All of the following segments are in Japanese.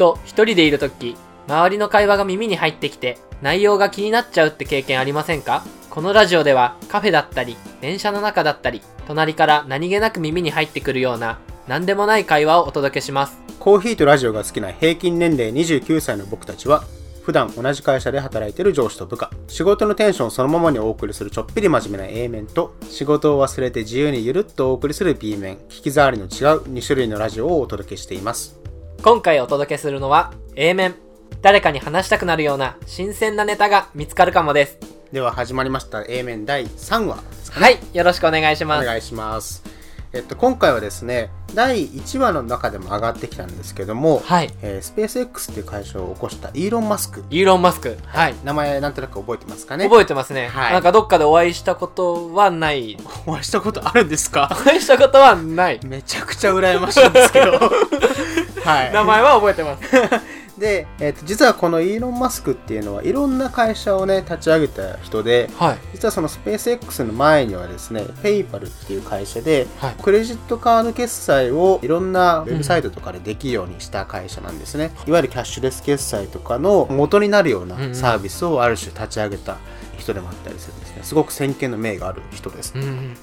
と一人でいるとき、周りの会話が耳に入ってきて、内容が気になっちゃうって経験ありませんか？このラジオではカフェだったり、電車の中だったり、隣から何気なく耳に入ってくるような、何でもない会話をお届けします。コーヒーとラジオが好きな平均年齢29歳の僕たちは、普段同じ会社で働いてる上司と部下、仕事のテンションそのままにお送りするちょっぴり真面目な A 面と、仕事を忘れて自由にゆるっとお送りする B 面、聞き障りの違う2種類のラジオをお届けしています。今回お届けするのは A 面。誰かに話したくなるような新鮮なネタが見つかるかもです。では始まりました A 面第3話ですかね。はい、よろしくお願いしおます。願いします。えっと、今回はですね、第1話の中でも上がってきたんですけども、はい。えースペース X っていう会社を起こしたイーロン・マスク。イーロン・マスク。はい。名前なんとなく覚えてますかね？覚えてますね、はいなんかどっかでお会いしたことはない。お会いしたことあるんですか？お会いしたことはない。めちゃくちゃ羨ましいんですけど。はい。名前は覚えてます。で、えっと実はこのイーロン・マスクっていうのはいろんな会社をね立ち上げた人ではい。実はそのスペース X の前にはですねペイパルっていう会社ではい。クレジットカード決済をいろんなウェブサイトとかでできるようにした会社なんですね、いわゆるキャッシュレス決済とかの元になるようなうんうんサービスをある種立ち上げた人でもあったりするんですねすごく先見の明がある人です、うん。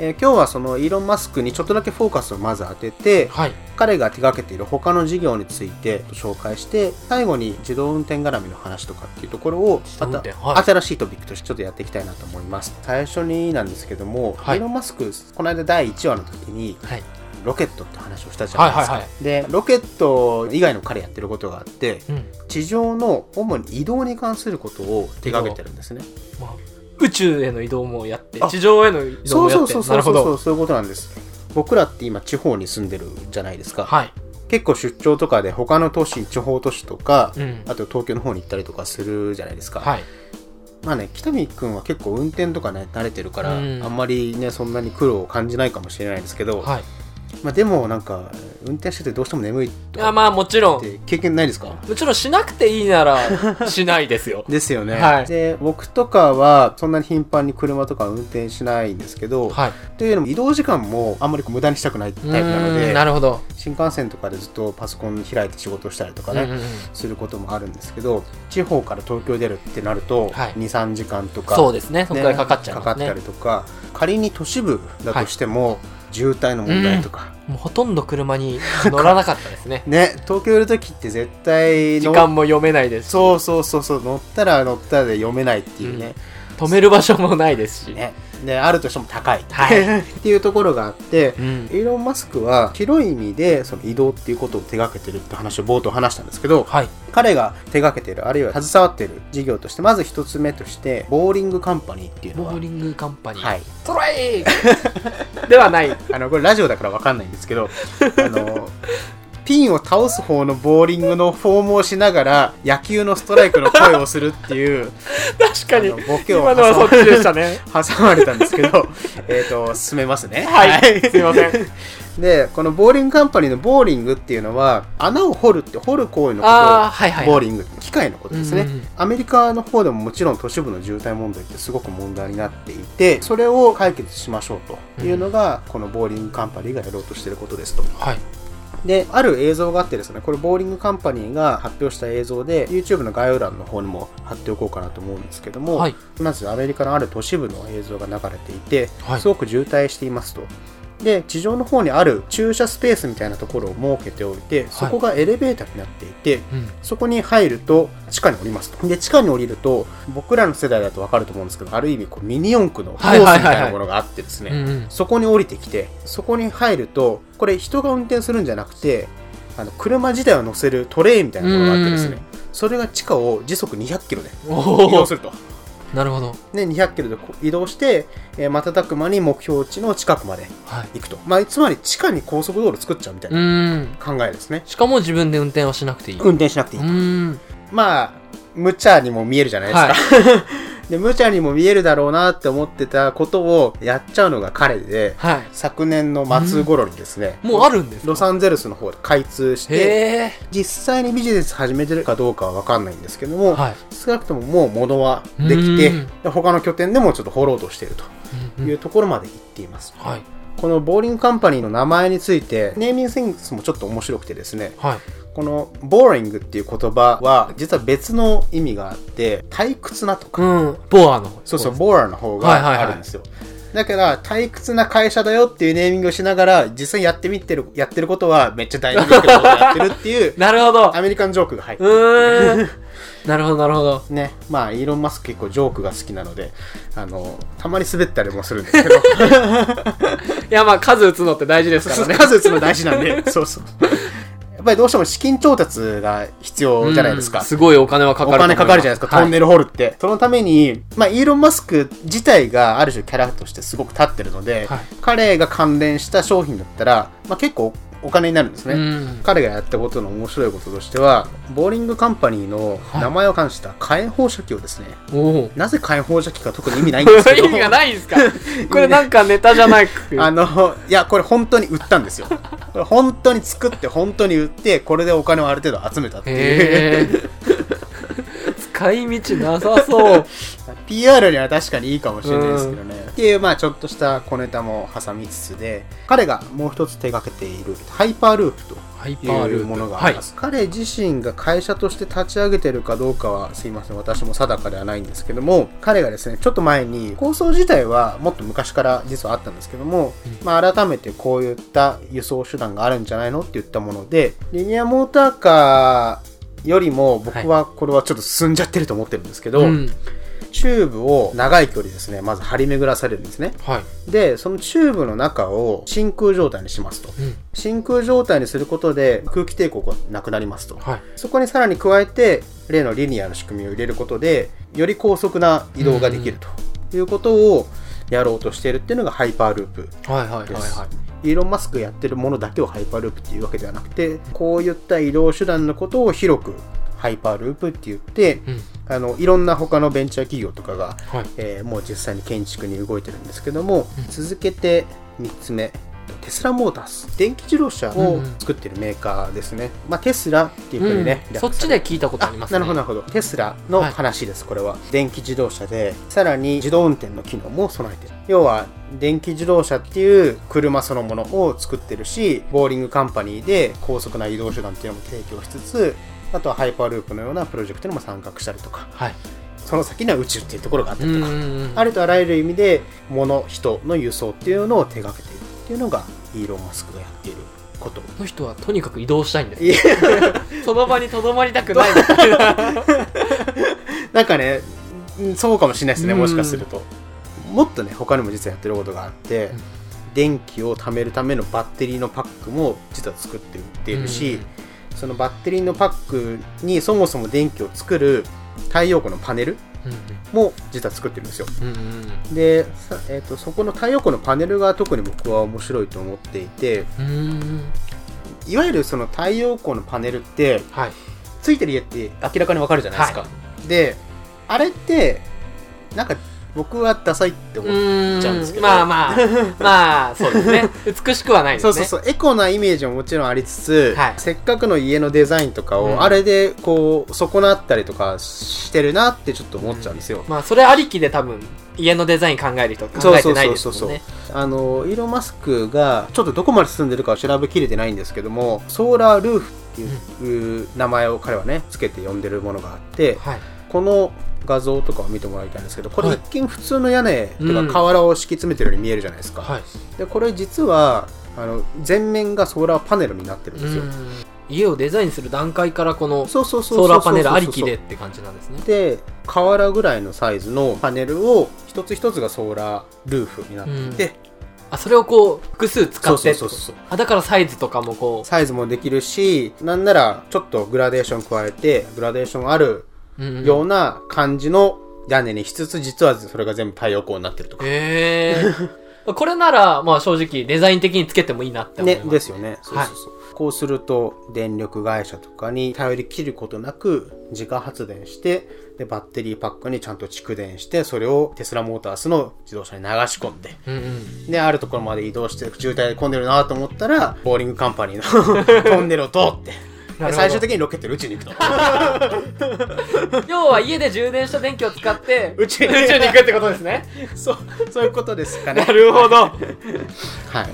えー今日はそのイーロン・マスクにちょっとだけフォーカスをまず当ててはい。彼が手掛けている他の事業について紹介して最後に自動運転絡みの話とかっていうところをまた転はい新しいトピックとしてちょっとやっていきたいなと思います最初になんですけども、はいイーロン・マスクこの間第1話の時にはい。ロケットって話をしたじゃないですか、はいはいはでロケット以外の彼やってることがあってうん。地上の主に移動に関することを手掛けてるんですねまあ、宇宙への移動もやって、あ地上への移動もやって。そうそうそう。そうそういうことなんです僕らって今地方に住んでるじゃないですか、はい。結構出張とかで他の都市地方都市とか、うん。あと東京の方に行ったりとかするじゃないですか、はい。まあね北見君は結構運転とかね慣れてるから、うんあんまりねそんなに苦労を感じないかもしれないですけど、はい。まあ、でもなんか運転しててどうしても眠いとかいや、まあもちろん。って経験ないですか？もちろんしなくていいなら、しないですよ。ですよね、はいで僕とかはそんなに頻繁に車とか運転しないんですけど、はい。というのも移動時間もあんまり無駄にしたくないタイプなのでんなるほど。新幹線とかでずっとパソコン開いて仕事をしたりとかね、うんうんうんすることもあるんですけど地方から東京出るってなると、はい23時間とかそうですね。そこからかかっちゃいかかった。りとか仮に都市部だとしても、渋滞の問題とか、もうほとんど車に 乗らなかったですね。ね東京いる時って絶対の時間も読めないですし、そうそうそうそう乗ったら乗ったらで読めないっていうね,、止める場所もないですし。ねであるとしても高い、はいっていうところがあって、うん。イーロン・マスクは広い意味でその移動っていうことを手掛けてるって話を冒頭話したんですけどはい。彼が手掛けてるあるいは携わってる事業としてまず一つ目としてボーリングカンパニーっていうのはボーリングカンパニー。はいトライ ではない。あのこれラジオだから分かんないんですけどあのピンを倒す方のボーリングのフォームをしながら野球のストライクの声をするっていう 確かにあの。ボケを今のはそっちでしたね。挟まれたんですけど えっと進めますねはい。すいません。でこのボーリングカンパニーのボーリングっていうのは穴を掘るって掘る行為のことをはいはい。ボーリング機械のことですね、うんうんうんアメリカの方でももちろん都市部の渋滞問題ってすごく問題になっていてそれを解決しましょうというのが、このボーリングカンパニーがやろうとしていることですとはい。である映像があってですねこれボーリングカンパニーが発表した映像で YouTube の概要欄の方にも貼っておこうかなと思うんですけども、はい。まずアメリカのある都市部の映像が流れていて、はいすごく渋滞していますと。で地上の方にある駐車スペースみたいなところを設けておいてそこがエレベーターになっていて、うん。そこに入ると地下に降りますと。で、地下に降りると、僕らの世代だとわかると思うんですけど、ある意味こうミニ四駆のコースみたいなものがあってですね。そこに降りてきて、そこに入ると、これ人が運転するんじゃなくて、あの車自体を乗せるトレイみたいなものがあってですね、それが地下を時速200キロで移動す。ると。なるほど。で、200キロで移動して、えー瞬く間に目標値の近くまではい。行くと。まあ、つまり地下に高速道路作っちゃうみたいうな。考えですね。しかも自分で運転はしなくていい。運転しなくていい。うーん。まあ、無茶にも見えるじゃないですか。で、無茶にも見えるだろうなって思ってたことをやっちゃうのが彼で、はい。昨年の末頃にですね、もうあるんですか？ロサンゼルスの方で開通して。実際にビジネス始めてるかどうかは分かんないんですけども、はい。少なくとももう物はできて他の拠点でもちょっと掘ろうとしているとうんうんいうところまで行っています。はい。このボーリングカンパニーの名前についてネーミングセンスもちょっと面白くてですねはい。このボーリングっていう言葉は実は別の意味があって退屈なとか、うん。ボアの方。そうそう、ボーラーの方はいはいはいがあるんですよ。だから、退屈な会社だよっていうネーミングをしながら、実際やってみてる、やってることはめっちゃダイナミックなことをやってるっていう、なるほど。アメリカンジョークが入ってうる。なるほど、なるほど。ね。まあ、イーロン・マスク結構ジョークが好きなので、あの、たまに滑ったりもするんですけど、いや、まあ、数打つのって大事ですからね。数打つの大事なんで、そうそう。やっぱりどうしても資金調達が必要じゃないですか。うんすごいお金はかかおると思います。金かかるじゃないですか、トンネル。ル掘るって。そのために、まあ、イーロン・マスク自体がある種キャラとしてすごく立ってるので、はい彼が関連した商品だったら、まあ、結構お金になるんですね。うん。彼がやったことの面白いこととしては、ボーリングカンパニーの名前を冠した火炎放射器をですね、おお。なぜ火炎放射器か特に意味ないんですけど、意味がないんですか？これなんかネタじゃないく。あの、いや、これ本当に売ったんですよ。これ本当に作って、本当に売って、これでお金をある程度集めたっていう。使い道なさそう。PR には確かにいいかもしれないですけどね。っていう、まあちょっとした小ネタも挟みつつで、彼がもう一つ手掛けているハイパーループとハイパーループいうものがあります。彼自身が会社として立ち上げてるかどうかはすいません、私も定かではないんですけども、彼がですね、ちょっと前に構想自体はもっと昔から実はあったんですけども、まあ改めてこういった輸送手段があるんじゃないのって言ったもので、リニアモーターカーよりも僕はこれはちょっと進んじゃってると思ってるんですけど、うん。チューブを長い距離ですね、まず張り巡らされるんですね。はい。で、そのチューブの中を真空状態にしますと。うん。真空状態にすることで空気抵抗がなくなりますと。はい。そこにさらに加えて、例のリニアの仕組みを入れることで、より高速な移動ができるということをやろうとしているっていうのがハイパーループ。はいはいはいはい。イーロン・マスクがやってるものだけをハイパーループっていうわけではなくて、こういった移動手段のことを広くハイパーループって言って、うん。あのいろんな他のベンチャー企業とかが、はい。えーもう実際に建築に動いてるんですけども、続けて3つ目テスラモータース。電気自動車を作ってるメーカーですね、まあ、テスラっていうふうにね、うん。そっちで聞いたことありますね。なるほどなるほど。テスラの話です、これは。電気自動車でさらに自動運転の機能も備えてる。要は電気自動車っていう車そのものを作ってるしボーリングカンパニーで高速な移動手段っていうのも提供しつつあとはハイパーループのようなプロジェクトにも参画したりとかはい。その先には宇宙っていうところがあったりとか、ん。ありとあらゆる意味で物人の輸送っていうのを手掛けているっていうのがイーロン・マスクがやっていることこの人はとにかく移動したいんです。その場にとどまりたくないみたいな。なんかねうんそうかもしれないですねうんもしかするともっとね他にも実はやってることがあって、うん電気を貯めるためのバッテリーのパックも実は作って売っているし、そのバッテリーのパックにそもそも電気を作る太陽光のパネルも実は作ってるんですよ。うんうんで、さえー、とそこの太陽光のパネルが特に僕は面白いと思っていていわゆるその太陽光のパネルってはい。ついてる家って明らかにわかるじゃないですか、はであれってなんか僕はダサいって思ううちゃうんですけど。まあまあ まあそうですね。美しくはないですね。そうそうそう。エコなイメージももちろんありつつ、はい。せっかくの家のデザインとかを、うん。あれでこう損なったりとかしてるなってちょっと思っちゃうんですよ、まあそれありきで多分家のデザイン考える人考えてないですもんね。あのイーロン・マスクがちょっとどこまで進んでるかは調べきれてないんですけどもソーラールーフっていう名前を彼はねつけて呼んでるものがあってはいこの画像とかを見てもらいたいんですけどこれはい一見普通の屋根とかうん。瓦を敷き詰めてるように見えるじゃないですか、はい。でこれ実はあの全面がソーラーパネルになってるんですよ、うん。家をデザインする段階からこのソーラーパネルありきでって感じなんですね。で瓦ぐらいのサイズのパネルを一つ一つがソーラールーフになっていて、あそれをこう複数使ってそうそうそうそうあだからサイズとかもこサイズもできるしなんならちょっとグラデーション加えてグラデーションあるう、うんうんような感じの屋根にしつつ実はそれが全部太陽光になってるとか。へえ これならまあ正直デザイン的につけてもいいなって思いねます、ですよね。そうそうそう、こうすると電力会社とかに頼り切ることなく自家発電してでバッテリーパックにちゃんと蓄電してそれをテスラモータースの自動車に流し込んで。うんうん。であるところまで移動して渋滞で混んでるなと思ったらボーリングカンパニーの トンネルを通って最終的にロケットで宇宙に行くと。要は家で充電した電気を使って宇宙に。宇宙に行くってことですね。そうそういうことですかね。なるほど。はい。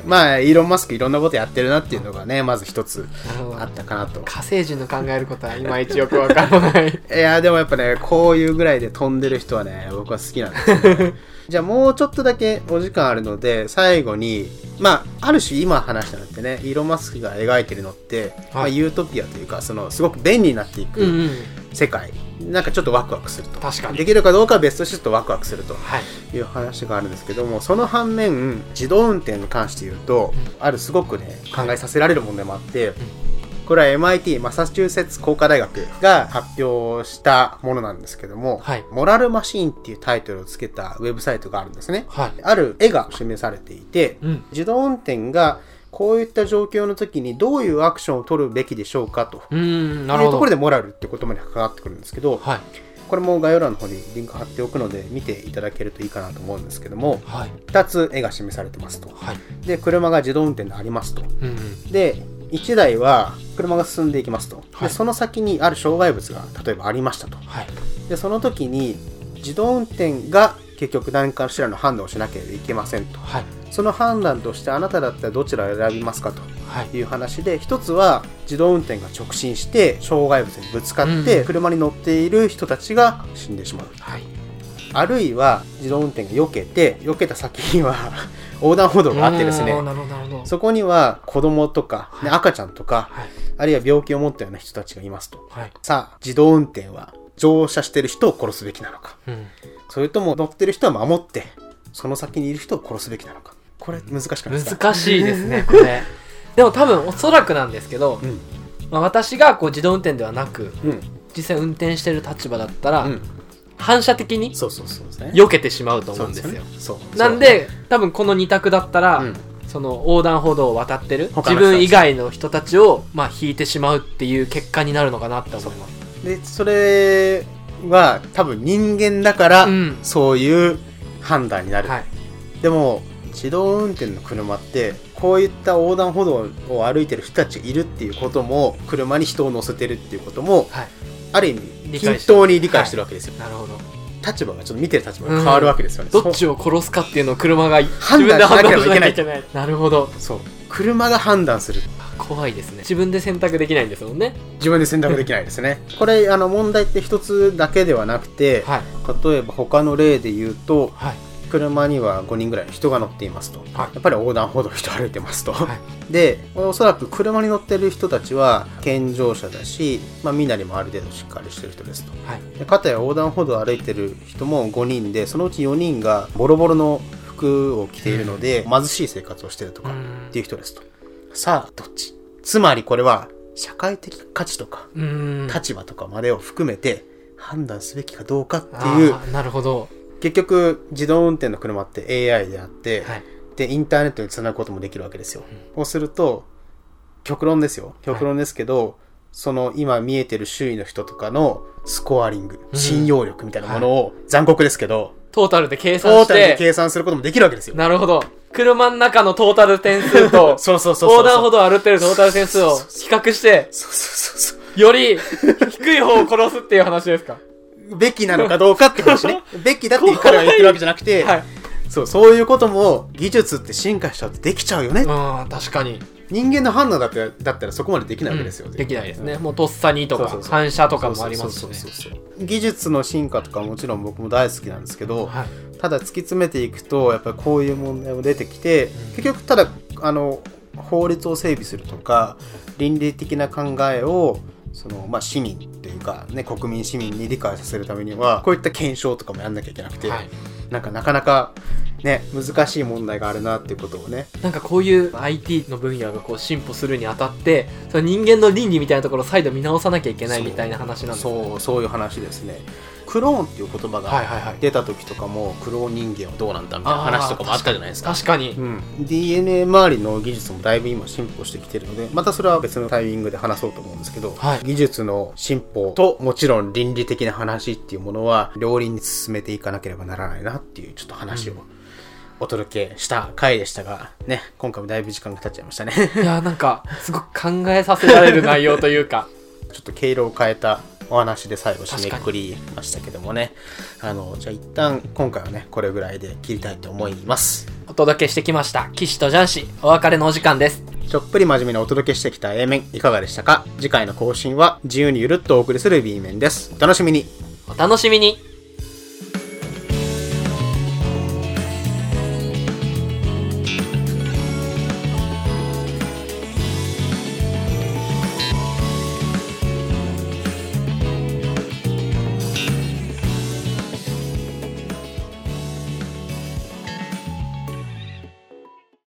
まあイーロン・マスクいろんなことやってるなっていうのがねまず一つあったかなと。火星人の考えることはいまいちよくわからない。いやでもやっぱねこういうぐらいで飛んでる人はね僕は好きなんですよ、ね、じゃあもうちょっとだけお時間あるので最後にまあある種今話したのってねイーロン・マスクが描いてるのって、まあ、ユートピアというかそのすごく便利になっていくうんうん。世界、なんかちょっとワクワクすると。確かに。できるかどうかは別としてちょっとワクワクすると。はい。いう話があるんですけどもその反面自動運転に関して言うと、あるすごくね考えさせられる問題もあって、これは MIT マサチューセッツ工科大学が発表したものなんですけども、はい。モラルマシーンっていうタイトルをつけたウェブサイトがあるんですね。はい。ある絵が示されていて、うん。自動運転がこういった状況の時にどういうアクションを取るべきでしょうかと。いうとるほど。ころでモラルって言葉に関わってくるんですけど、はい。これも概要欄の方にリンク貼っておくので見ていただけるといいかなと思うんですけどもはい。2つ絵が示されてますと。はい。で車が自動運転でありますと。うんうん。で1台は車が進んでいきますと、はい。でその先にある障害物が例えばありましたと。はい。でその時に自動運転が結局何かしらの判断をしなければいけませんと。はい。その判断としてあなただったらどちらを選びますかと。はい。いう話で一つは自動運転が直進して障害物にぶつかってうん。車に乗っている人たちが死んでしまう。はいあるいは自動運転が避けて避けた先には 横断歩道があってですね。そこには子供とか、ね赤ちゃんとかはい。あるいは病気を持ったような人たちがいますと。はい。さあ自動運転は乗車してる人を殺すべきなのか。うん。それとも乗ってる人は守ってその先にいる人を殺すべきなのか。これ難しくないですか？難しいですねこれ。でも多分おそらくなんですけど、うん。まあ、私がこう自動運転ではなくうん。実際運転してる立場だったら、うん反射的にそうそうそうですね。避けてしまうと思うんですよ。なんで多分この2択だったら、うん。その横断歩道を渡ってる自分以外の人たちを、まあ、引いてしまうっていう結果になるのかなって思います。でそれは多分人間だから、うん。そういう判断になる、はい。でも自動運転の車ってこういった横断歩道を歩いてる人たちがいるっていうことも車に人を乗せてるっていうこともはい。ある意味均等に理解してるわけですよ、なるほど。立場がちょっと見てる立場が変わるわけですよね、どっちを殺すかっていうのを車が自判断しなければいけない。けない。なるほど。そう。車が判断する。怖いですね。自分で選択できないんですもんね。自分で選択できないですね。これあの問題って一つだけではなくて、はい。例えば他の例で言うとはい車には5人ぐらいの人が乗っていますと、はい。やっぱり横断歩道人歩いてますと、はい。でおそらく車に乗ってる人たちは健常者だし、まあ、身なりもある程度しっかりしてる人ですと。はい。でかたや横断歩道を歩いてる人も5人でそのうち4人がボロボロの服を着ているので、貧しい生活をしてるとかうん。っていう人ですと。さあどっち？つまりこれは社会的価値とか立場とかまでを含めて判断すべきかどうかっていうなるほど結局自動運転の車って AI であって、はい。でインターネットにつなぐこともできるわけですよ、そうすると極論ですよ。極論ですけど、その今見えてる周囲の人とかのスコアリング、うん。信用力みたいなものを残酷ですけど、トータルで計ト算して。ータルで計算することもできるわけですよ。なるほど車の中のトータル点数と そうそうそうそう。横断歩道を歩ってるトータル点数を比較してそうそうそうそう。より低い方を殺すっていう話ですか？べきなのかどうかって話ね。べきだって彼は言ってるわけじゃなくて、はい。そうそういうことも技術って進化しちゃうとできちゃうよね、うん確かに。人間の判断だってだったらそこまでできないわけですよ、うんできないですね。もうとっさにとか反射とかもありますしね。技術の進化とかもちろん僕も大好きなんですけど、はい。ただ突き詰めていくとやっぱりこういう問題も出てきて、結局ただあの法律を整備するとか倫理的な考えをその、まあ、市民というか、ね、国民市民に理解させるためにはこういった検証とかもやんなきゃいけなくて、はい。なんかなかなかね難しい問題があるなっていうことをね。なんかこういう IT の分野がこう進歩するにあたってその人間の倫理みたいなところを再度見直さなきゃいけないみたいな話なんですそうそういう話ですねクローンっていう言葉が出た時とかもクローン人間はどうなんだみたいな話とかもあったじゃないですか。確かに。うん、DNA 周りの技術もだいぶ今進歩してきてるのでまたそれは別のタイミングで話そうと思うんですけど、はい。技術の進歩ともちろん倫理的な話っていうものは両輪に進めていかなければならないなっていうちょっと話をお届けした回でしたが、ね、今回もだいぶ時間が経っちゃいましたね。いや、なんか、すごく考えさせられる内容というか、ちょっと毛色を変えたお話で最後締めくくりましたけどもね。あの、じゃあ一旦今回はね、これぐらいで切りたいと思います。お届けしてきました。騎士とジャンシ、お別れのお時間です。ちょっぷり真面目にお届けしてきた A 面いかがでしたか？次回の更新は自由にゆるっとお送りする B 面です。お楽しみにお楽しみに